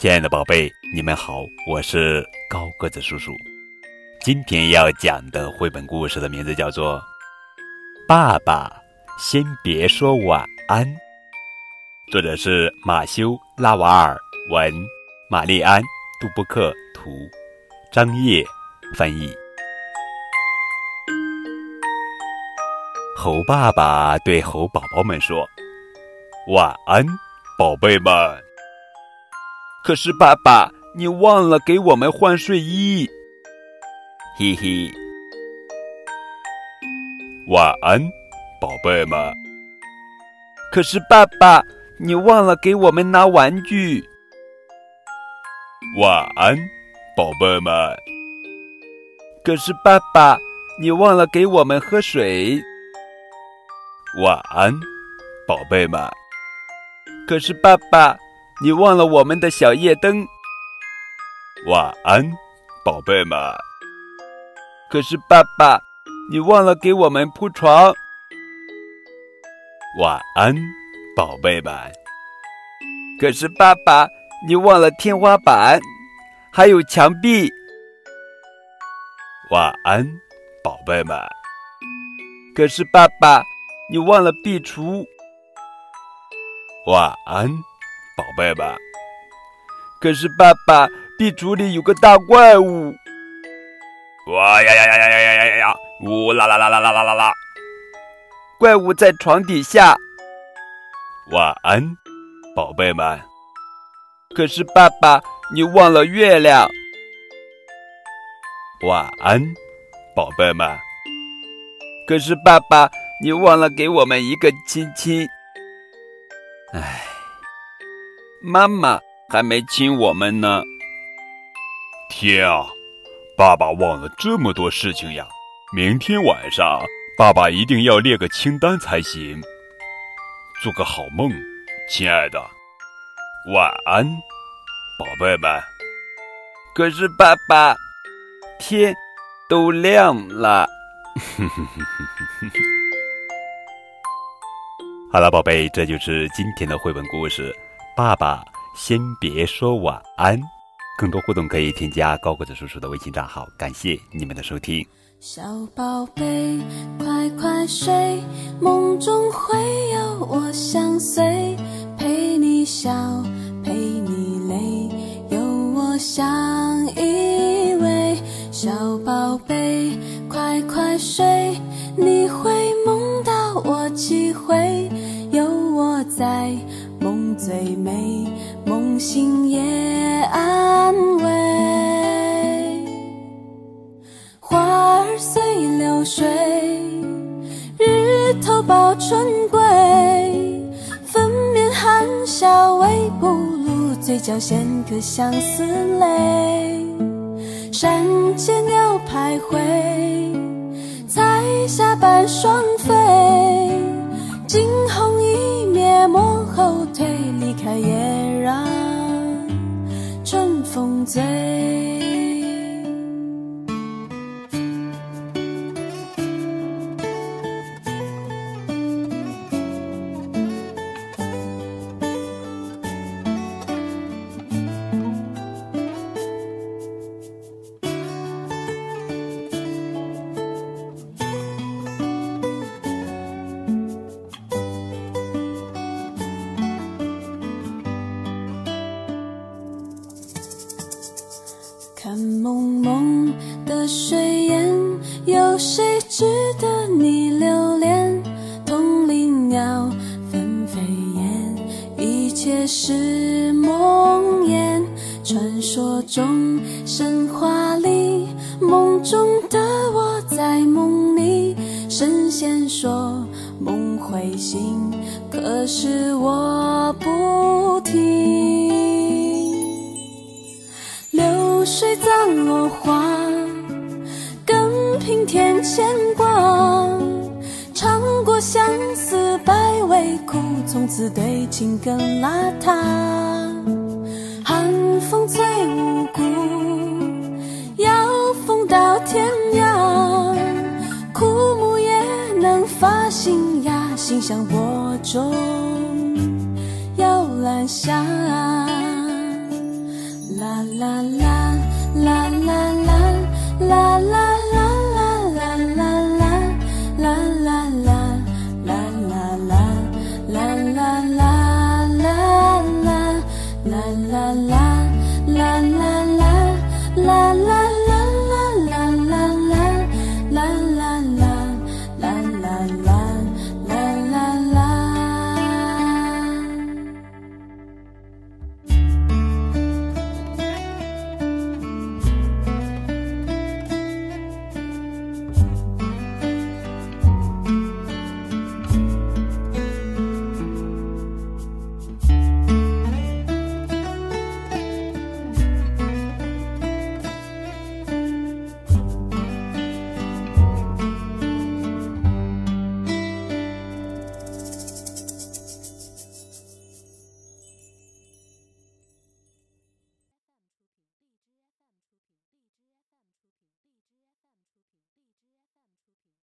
亲爱的宝贝，你们好，我是高个子叔叔。今天要讲的绘本故事的名字叫做《爸爸先别说晚安》，作者是马修·拉瓦尔文，玛丽安·杜布克图，张烨翻译。猴爸爸对猴宝宝们说：“晚安，宝贝们。”可是，爸爸，你忘了给我们换睡衣。嘿嘿。晚安，宝贝们。可是，爸爸，你忘了给我们拿玩具。晚安，宝贝们。可是，爸爸，你忘了给我们喝水。晚安，宝贝们。可是，爸爸。你忘了我们的小夜灯。晚安，宝贝们。可是爸爸，你忘了给我们铺床。晚安，宝贝们。可是爸爸，你忘了天花板，还有墙壁。晚安，宝贝们。可是爸爸，你忘了壁橱。晚安。宝贝们，可是爸爸，壁橱里有个大怪物！哇呀呀呀呀呀呀呀呀！呜啦啦啦啦啦啦啦啦！怪物在床底下。晚安，宝贝们。可是爸爸，你忘了月亮。晚安，宝贝们。可是爸爸，你忘了给我们一个亲亲。唉。妈妈还没亲我们呢。天啊，爸爸忘了这么多事情呀！明天晚上，爸爸一定要列个清单才行。做个好梦，亲爱的，晚安，宝贝们。可是爸爸，天都亮了。好了，宝贝，这就是今天的绘本故事。爸爸，先别说晚安。更多互动可以添加高个子叔叔的微信账号。感谢你们的收听。小宝贝，快快睡，梦中会有我相随，陪你笑，陪你泪，有我相依偎。小宝贝，快快睡，你会梦到我几回，有我在。最美梦醒也安慰，花儿随流水，日头抱春归，粉面含笑微不露，嘴角衔颗相思泪。山间鸟徘徊，彩霞伴双飞，开也让春风醉。看蒙蒙的水烟，有谁值得你留恋？铜铃鸟纷飞燕，一切是梦魇。传说中，神话里，梦中的我在梦里。神仙说梦会醒，可是我不听。流水葬落花，更平添牵挂。尝过相思百味苦，从此对情更邋遢。寒风最无辜，要风到天涯。枯木也能发新芽，心向播种要兰香。啦啦啦。